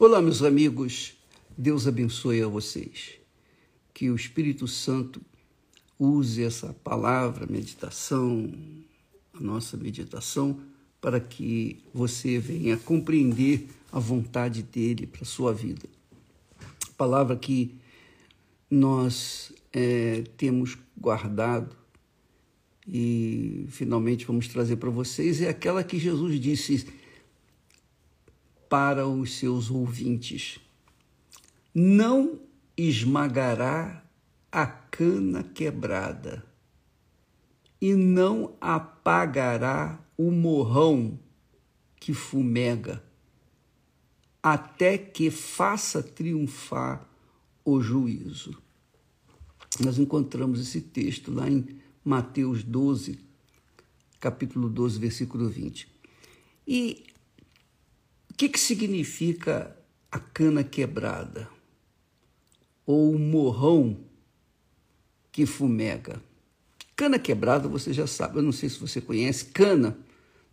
Olá, meus amigos. Deus abençoe a vocês. Que o Espírito Santo use essa palavra, meditação, a nossa meditação, para que você venha compreender a vontade dele para a sua vida. Palavra que nós é, temos guardado e finalmente vamos trazer para vocês é aquela que Jesus disse para os seus ouvintes: Não esmagará a cana quebrada e não apagará o morrão que fumega, até que faça triunfar o juízo. Nós encontramos esse texto lá em Mateus 12, capítulo 12, versículo 20. E que, que significa a cana quebrada? Ou o morrão que fumega? Cana quebrada, você já sabe, eu não sei se você conhece, cana,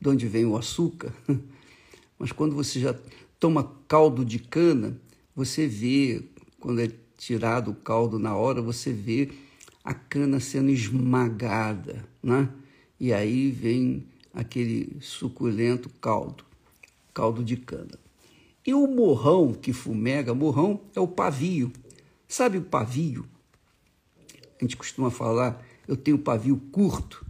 de onde vem o açúcar, mas quando você já toma caldo de cana, você vê, quando é tirado o caldo na hora, você vê a cana sendo esmagada, né? E aí vem aquele suculento caldo, caldo de cana. E o morrão que fumega, morrão é o pavio. Sabe o pavio? A gente costuma falar, eu tenho pavio curto.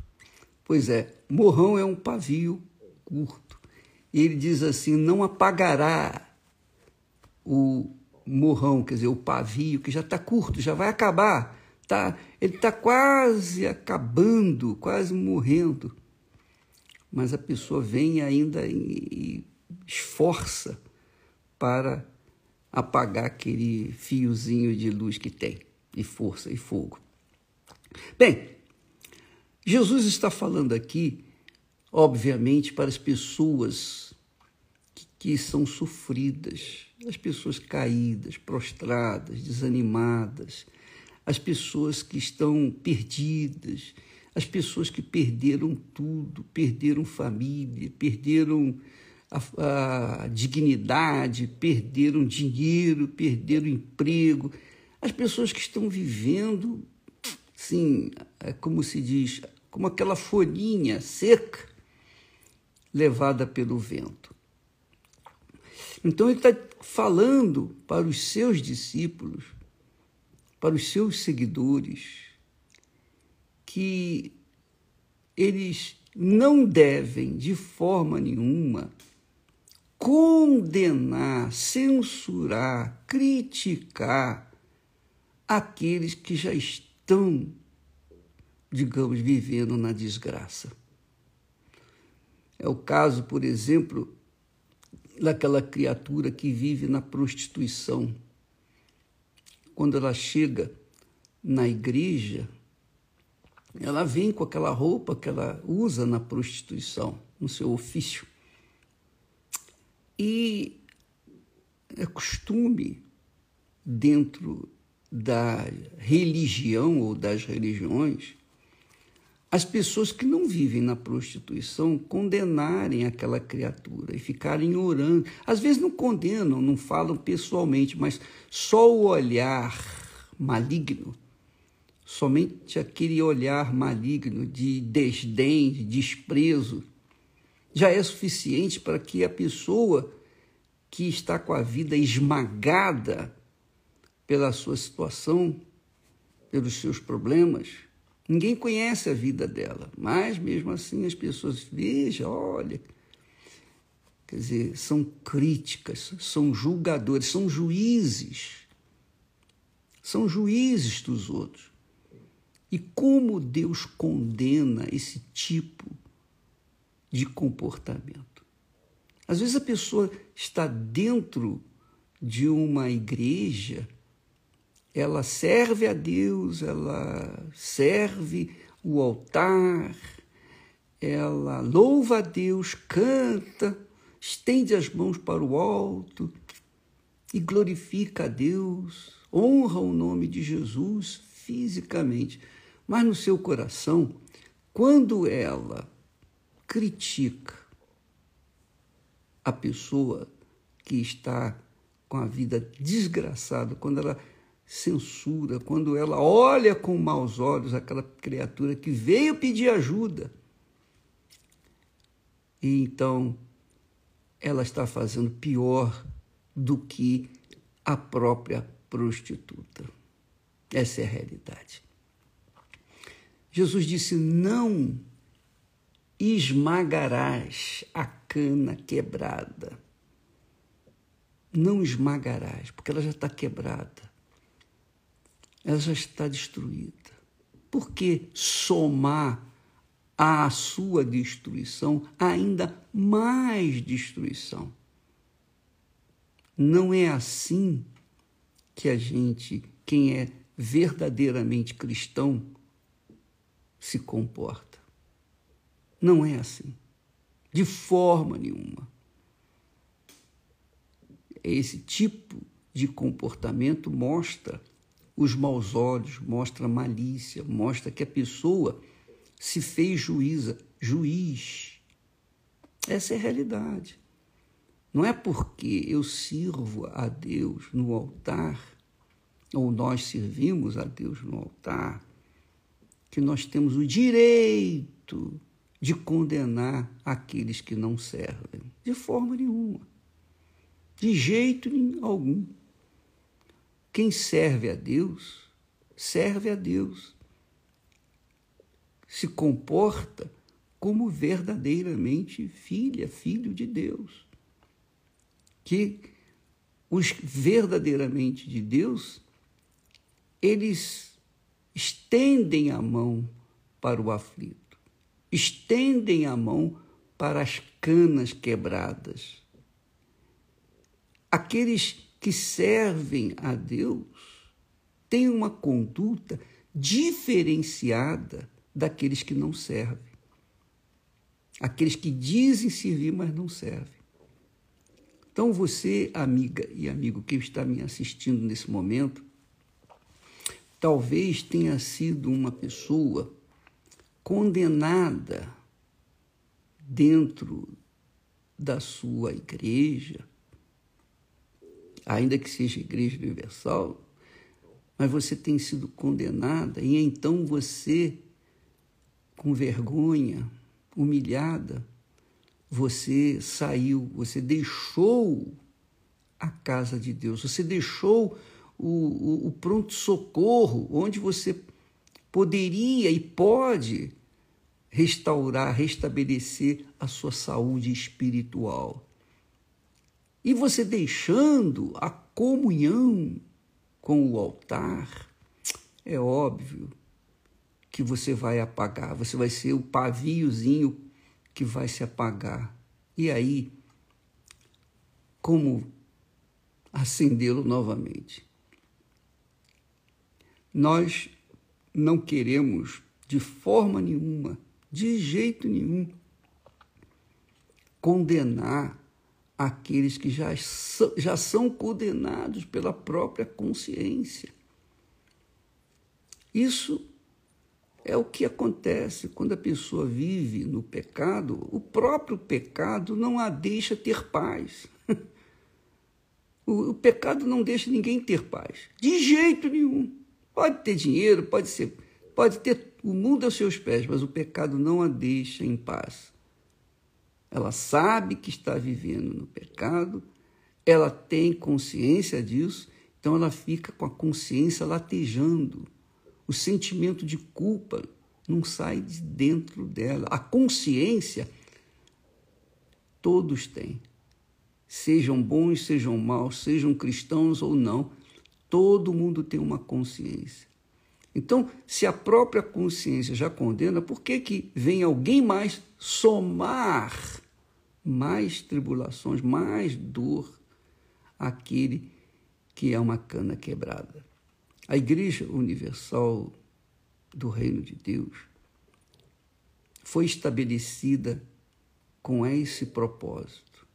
Pois é, morrão é um pavio curto. E ele diz assim: não apagará o morrão, quer dizer, o pavio, que já está curto, já vai acabar tá, ele está quase acabando, quase morrendo. Mas a pessoa vem ainda e esforça para apagar aquele fiozinho de luz que tem, e força e fogo. Bem, Jesus está falando aqui, obviamente, para as pessoas que, que são sofridas, as pessoas caídas, prostradas, desanimadas, as pessoas que estão perdidas, as pessoas que perderam tudo, perderam família, perderam a, a dignidade, perderam dinheiro, perderam emprego, as pessoas que estão vivendo, sim, é como se diz, como aquela folhinha seca levada pelo vento. Então ele está falando para os seus discípulos para os seus seguidores que eles não devem, de forma nenhuma, condenar, censurar, criticar aqueles que já estão, digamos, vivendo na desgraça. É o caso, por exemplo, daquela criatura que vive na prostituição quando ela chega na igreja, ela vem com aquela roupa que ela usa na prostituição, no seu ofício. E costume dentro da religião ou das religiões as pessoas que não vivem na prostituição condenarem aquela criatura e ficarem orando. Às vezes não condenam, não falam pessoalmente, mas só o olhar maligno, somente aquele olhar maligno de desdém, de desprezo, já é suficiente para que a pessoa que está com a vida esmagada pela sua situação, pelos seus problemas, Ninguém conhece a vida dela, mas mesmo assim as pessoas vejam, olha, quer dizer, são críticas, são julgadores, são juízes, são juízes dos outros. E como Deus condena esse tipo de comportamento? Às vezes a pessoa está dentro de uma igreja ela serve a Deus, ela serve o altar, ela louva a Deus, canta, estende as mãos para o alto e glorifica a Deus, honra o nome de Jesus fisicamente, mas no seu coração, quando ela critica a pessoa que está com a vida desgraçada, quando ela censura, quando ela olha com maus olhos aquela criatura que veio pedir ajuda. E então ela está fazendo pior do que a própria prostituta. Essa é a realidade. Jesus disse: Não esmagarás a cana quebrada. Não esmagarás, porque ela já está quebrada. Ela já está destruída. Por que somar à sua destruição ainda mais destruição? Não é assim que a gente, quem é verdadeiramente cristão, se comporta. Não é assim. De forma nenhuma. Esse tipo de comportamento mostra os maus olhos, mostra malícia, mostra que a pessoa se fez juíza, juiz. Essa é a realidade. Não é porque eu sirvo a Deus no altar, ou nós servimos a Deus no altar, que nós temos o direito de condenar aqueles que não servem. De forma nenhuma. De jeito algum. Quem serve a Deus, serve a Deus. Se comporta como verdadeiramente filha, filho de Deus que os verdadeiramente de Deus, eles estendem a mão para o aflito, estendem a mão para as canas quebradas. Aqueles que servem a Deus têm uma conduta diferenciada daqueles que não servem. Aqueles que dizem servir, mas não servem. Então, você, amiga e amigo que está me assistindo nesse momento, talvez tenha sido uma pessoa condenada dentro da sua igreja, ainda que seja igreja universal, mas você tem sido condenada e então você, com vergonha, humilhada, você saiu, você deixou a casa de Deus, você deixou o, o, o pronto-socorro, onde você poderia e pode restaurar, restabelecer a sua saúde espiritual. E você deixando a comunhão com o altar, é óbvio que você vai apagar, você vai ser o paviozinho que vai se apagar. E aí, como acendê-lo novamente? Nós não queremos, de forma nenhuma, de jeito nenhum, condenar aqueles que já são, já são condenados pela própria consciência. Isso é o que acontece quando a pessoa vive no pecado, o próprio pecado não a deixa ter paz. O, o pecado não deixa ninguém ter paz, de jeito nenhum. Pode ter dinheiro, pode ser, pode ter o mundo aos seus pés, mas o pecado não a deixa em paz. Ela sabe que está vivendo no pecado, ela tem consciência disso, então ela fica com a consciência latejando o sentimento de culpa não sai de dentro dela. A consciência todos têm. Sejam bons, sejam maus, sejam cristãos ou não, todo mundo tem uma consciência. Então, se a própria consciência já condena, por que, que vem alguém mais somar mais tribulações, mais dor àquele que é uma cana quebrada? A Igreja Universal do Reino de Deus foi estabelecida com esse propósito: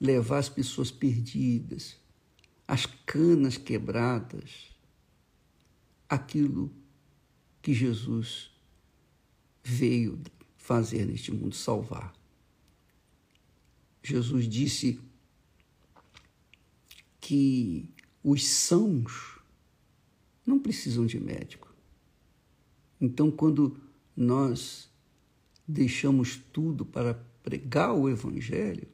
levar as pessoas perdidas, as canas quebradas, aquilo que Jesus veio fazer neste mundo salvar. Jesus disse que os sãos não precisam de médico. Então, quando nós deixamos tudo para pregar o Evangelho,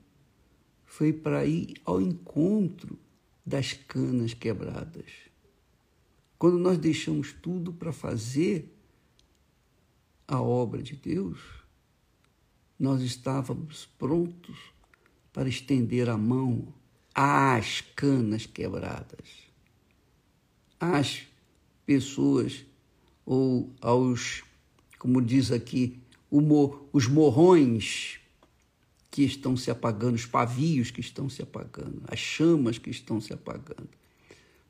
foi para ir ao encontro das canas quebradas. Quando nós deixamos tudo para fazer a obra de Deus, nós estávamos prontos para estender a mão às canas quebradas, às pessoas ou aos, como diz aqui, os morrões que estão se apagando, os pavios que estão se apagando, as chamas que estão se apagando.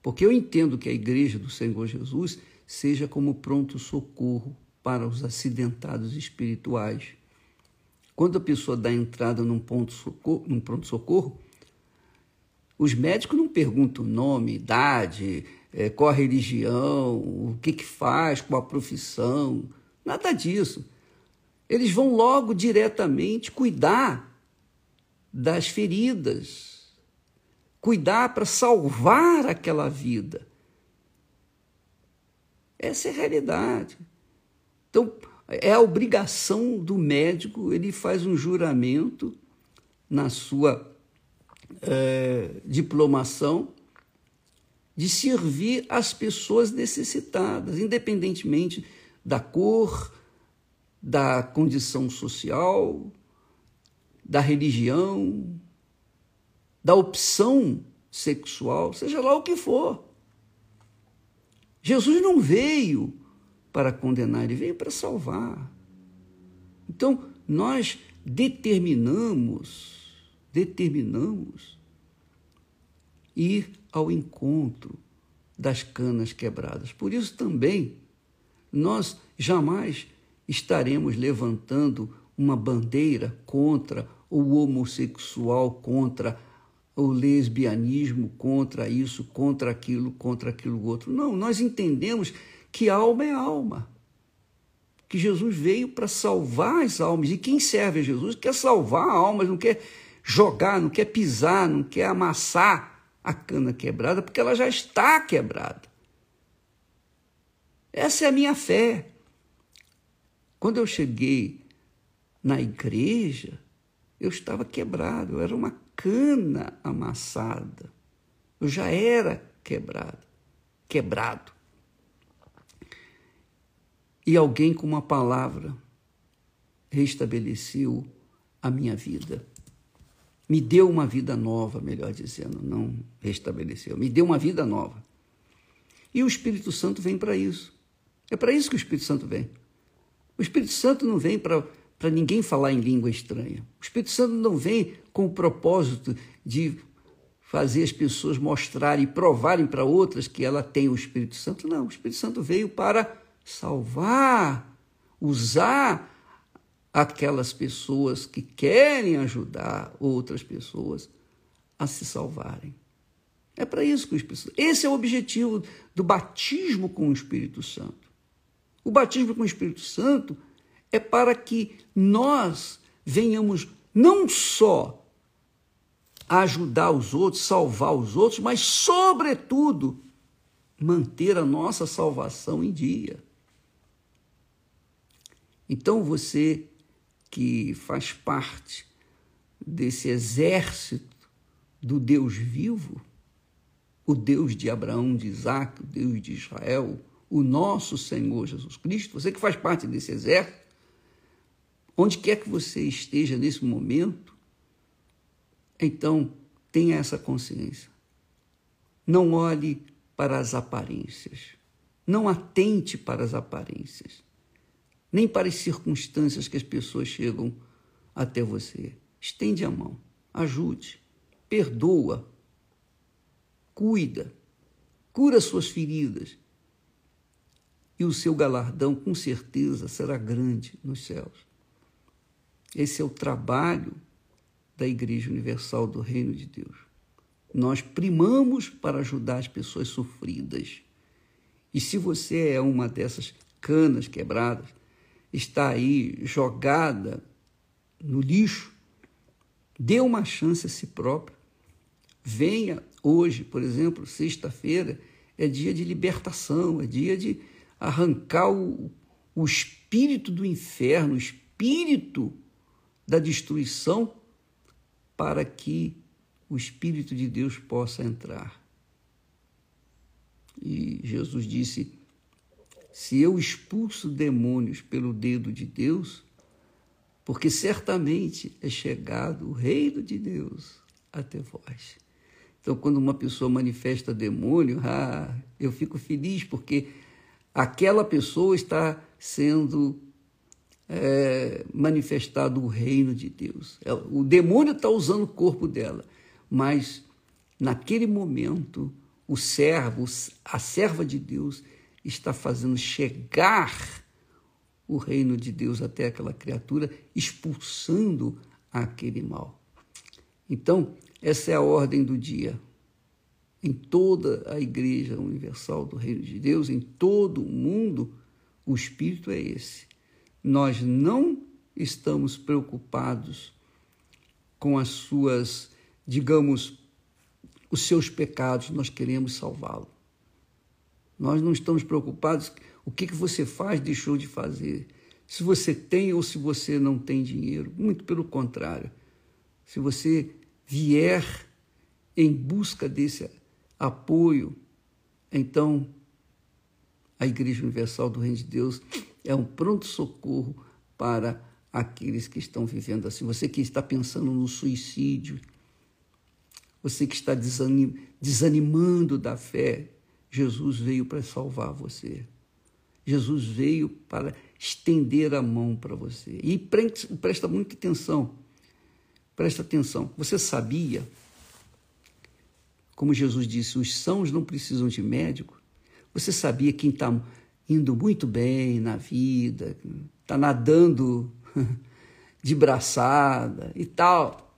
Porque eu entendo que a igreja do Senhor Jesus seja como pronto socorro para os acidentados espirituais. Quando a pessoa dá entrada num, ponto socorro, num pronto-socorro, os médicos não perguntam nome, idade, é, qual a religião, o que, que faz, qual a profissão, nada disso. Eles vão logo diretamente cuidar das feridas, cuidar para salvar aquela vida. Essa é a realidade. Então, é a obrigação do médico, ele faz um juramento na sua é, diplomação de servir as pessoas necessitadas, independentemente da cor, da condição social, da religião, da opção sexual, seja lá o que for. Jesus não veio para condenar, ele veio para salvar. Então, nós determinamos, determinamos ir ao encontro das canas quebradas. Por isso também nós jamais estaremos levantando uma bandeira contra o homossexual, contra o lesbianismo, contra isso, contra aquilo, contra aquilo outro. Não, nós entendemos que alma é alma. Que Jesus veio para salvar as almas. E quem serve a Jesus quer salvar almas, não quer jogar, não quer pisar, não quer amassar a cana quebrada, porque ela já está quebrada. Essa é a minha fé. Quando eu cheguei na igreja, eu estava quebrado, eu era uma cana amassada. Eu já era quebrado, quebrado e alguém com uma palavra restabeleceu a minha vida. Me deu uma vida nova, melhor dizendo, não restabeleceu, me deu uma vida nova. E o Espírito Santo vem para isso. É para isso que o Espírito Santo vem. O Espírito Santo não vem para ninguém falar em língua estranha. O Espírito Santo não vem com o propósito de fazer as pessoas mostrarem e provarem para outras que ela tem o Espírito Santo. Não, o Espírito Santo veio para salvar, usar aquelas pessoas que querem ajudar outras pessoas a se salvarem. É para isso que o Espírito Santo. Esse é o objetivo do batismo com o Espírito Santo. O batismo com o Espírito Santo é para que nós venhamos não só ajudar os outros, salvar os outros, mas, sobretudo, manter a nossa salvação em dia. Então você que faz parte desse exército do Deus vivo, o Deus de Abraão, de Isaac, o Deus de Israel, o nosso Senhor Jesus Cristo, você que faz parte desse exército, onde quer que você esteja nesse momento, então tenha essa consciência. Não olhe para as aparências. Não atente para as aparências nem para as circunstâncias que as pessoas chegam até você. Estende a mão, ajude, perdoa, cuida, cura suas feridas. E o seu galardão, com certeza, será grande nos céus. Esse é o trabalho da Igreja Universal do Reino de Deus. Nós primamos para ajudar as pessoas sofridas. E se você é uma dessas canas quebradas, está aí jogada no lixo, dê uma chance a si próprio. venha hoje, por exemplo, sexta-feira, é dia de libertação, é dia de arrancar o, o espírito do inferno, o espírito da destruição, para que o Espírito de Deus possa entrar. E Jesus disse: Se eu expulso demônios pelo dedo de Deus, porque certamente é chegado o reino de Deus até vós. Então, quando uma pessoa manifesta demônio, ah, eu fico feliz porque aquela pessoa está sendo é, manifestado o reino de Deus. O demônio está usando o corpo dela, mas naquele momento o servo, a serva de Deus, está fazendo chegar o reino de Deus até aquela criatura, expulsando aquele mal. Então, essa é a ordem do dia. Em toda a Igreja Universal do Reino de Deus, em todo o mundo, o espírito é esse. Nós não estamos preocupados com as suas, digamos, os seus pecados, nós queremos salvá-lo. Nós não estamos preocupados o que, que você faz, deixou de fazer, se você tem ou se você não tem dinheiro. Muito pelo contrário. Se você vier em busca desse apoio, então a Igreja Universal do Reino de Deus é um pronto-socorro para aqueles que estão vivendo assim. Você que está pensando no suicídio, você que está desanimando da fé, Jesus veio para salvar você. Jesus veio para estender a mão para você. E presta muita atenção Presta atenção. Você sabia, como Jesus disse, os sãos não precisam de médico? Você sabia quem está indo muito bem na vida, está nadando de braçada e tal?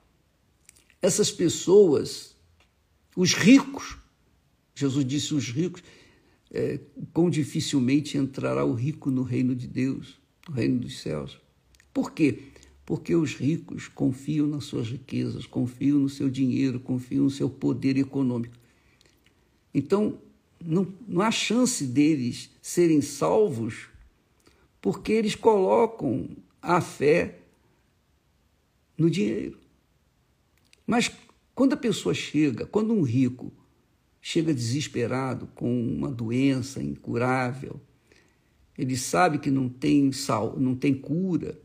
Essas pessoas, os ricos, Jesus disse os ricos, é, quão dificilmente entrará o rico no reino de Deus, no reino dos céus. Por quê? porque os ricos confiam nas suas riquezas, confiam no seu dinheiro, confiam no seu poder econômico. Então, não, não há chance deles serem salvos porque eles colocam a fé no dinheiro. Mas quando a pessoa chega, quando um rico chega desesperado com uma doença incurável, ele sabe que não tem sal, não tem cura,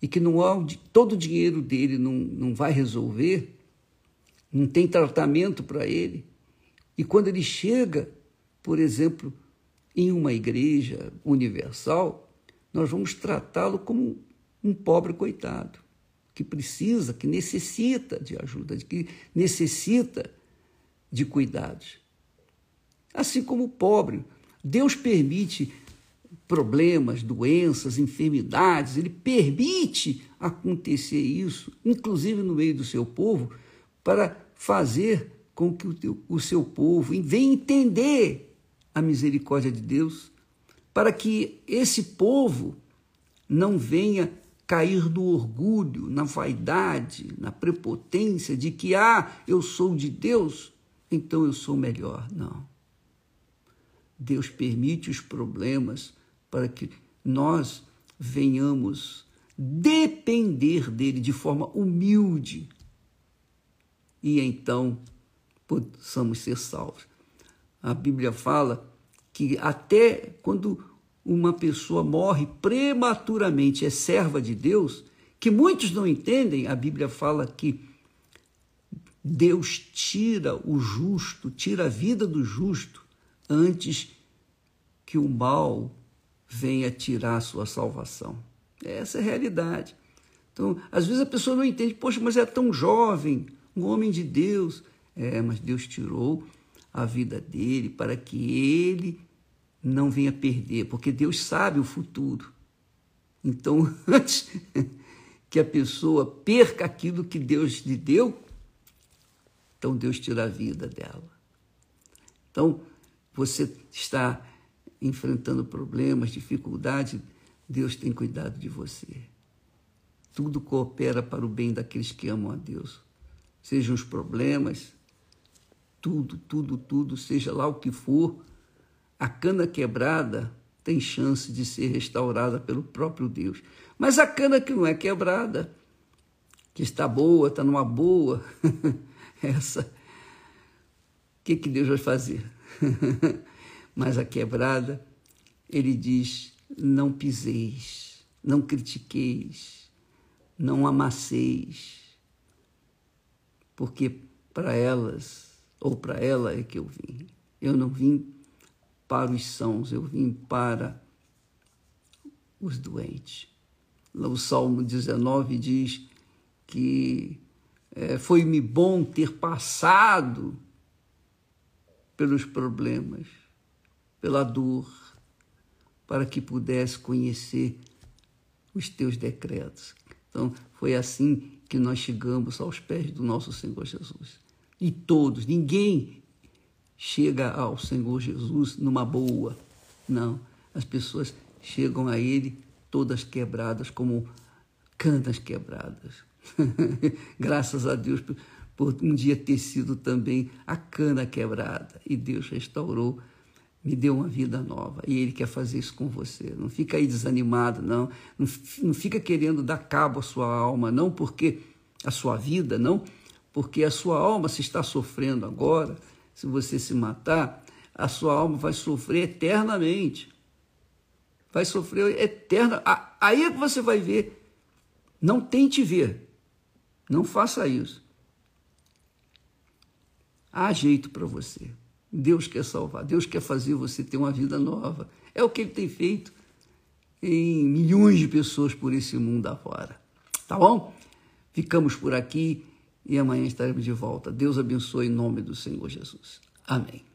e que não há, todo o dinheiro dele não, não vai resolver, não tem tratamento para ele. E quando ele chega, por exemplo, em uma igreja universal, nós vamos tratá-lo como um pobre coitado, que precisa, que necessita de ajuda, que necessita de cuidados. Assim como o pobre, Deus permite problemas, doenças, enfermidades, ele permite acontecer isso, inclusive no meio do seu povo, para fazer com que o, teu, o seu povo venha entender a misericórdia de Deus, para que esse povo não venha cair no orgulho, na vaidade, na prepotência de que, ah, eu sou de Deus, então eu sou melhor. Não. Deus permite os problemas para que nós venhamos depender dele de forma humilde e então possamos ser salvos. A Bíblia fala que até quando uma pessoa morre prematuramente, é serva de Deus, que muitos não entendem, a Bíblia fala que Deus tira o justo, tira a vida do justo antes que o mal venha tirar a sua salvação. Essa é a realidade. Então, às vezes a pessoa não entende, poxa, mas é tão jovem, um homem de Deus. É, mas Deus tirou a vida dele para que ele não venha perder, porque Deus sabe o futuro. Então, antes que a pessoa perca aquilo que Deus lhe deu, então Deus tira a vida dela. Então, você está enfrentando problemas, dificuldades, Deus tem cuidado de você. Tudo coopera para o bem daqueles que amam a Deus. Sejam os problemas, tudo, tudo, tudo, seja lá o que for, a cana quebrada tem chance de ser restaurada pelo próprio Deus. Mas a cana que não é quebrada, que está boa, está numa boa, essa, o que, que Deus vai fazer? Mas a quebrada, ele diz: não piseis, não critiqueis, não amasseis, porque para elas, ou para ela é que eu vim. Eu não vim para os sãos, eu vim para os doentes. O Salmo 19 diz que é, foi-me bom ter passado pelos problemas, pela dor, para que pudesse conhecer os teus decretos. Então, foi assim que nós chegamos aos pés do nosso Senhor Jesus. E todos, ninguém chega ao Senhor Jesus numa boa. Não, as pessoas chegam a Ele todas quebradas, como canas quebradas. Graças a Deus por, um dia ter sido também a cana quebrada. E Deus restaurou, me deu uma vida nova. E Ele quer fazer isso com você. Não fica aí desanimado. Não, não fica querendo dar cabo à sua alma, não porque a sua vida, não porque a sua alma se está sofrendo agora, se você se matar, a sua alma vai sofrer eternamente. Vai sofrer eterna. Aí é que você vai ver. Não tente ver. Não faça isso. Há jeito para você. Deus quer salvar. Deus quer fazer você ter uma vida nova. É o que ele tem feito em milhões de pessoas por esse mundo afora. Tá bom? Ficamos por aqui e amanhã estaremos de volta. Deus abençoe em nome do Senhor Jesus. Amém.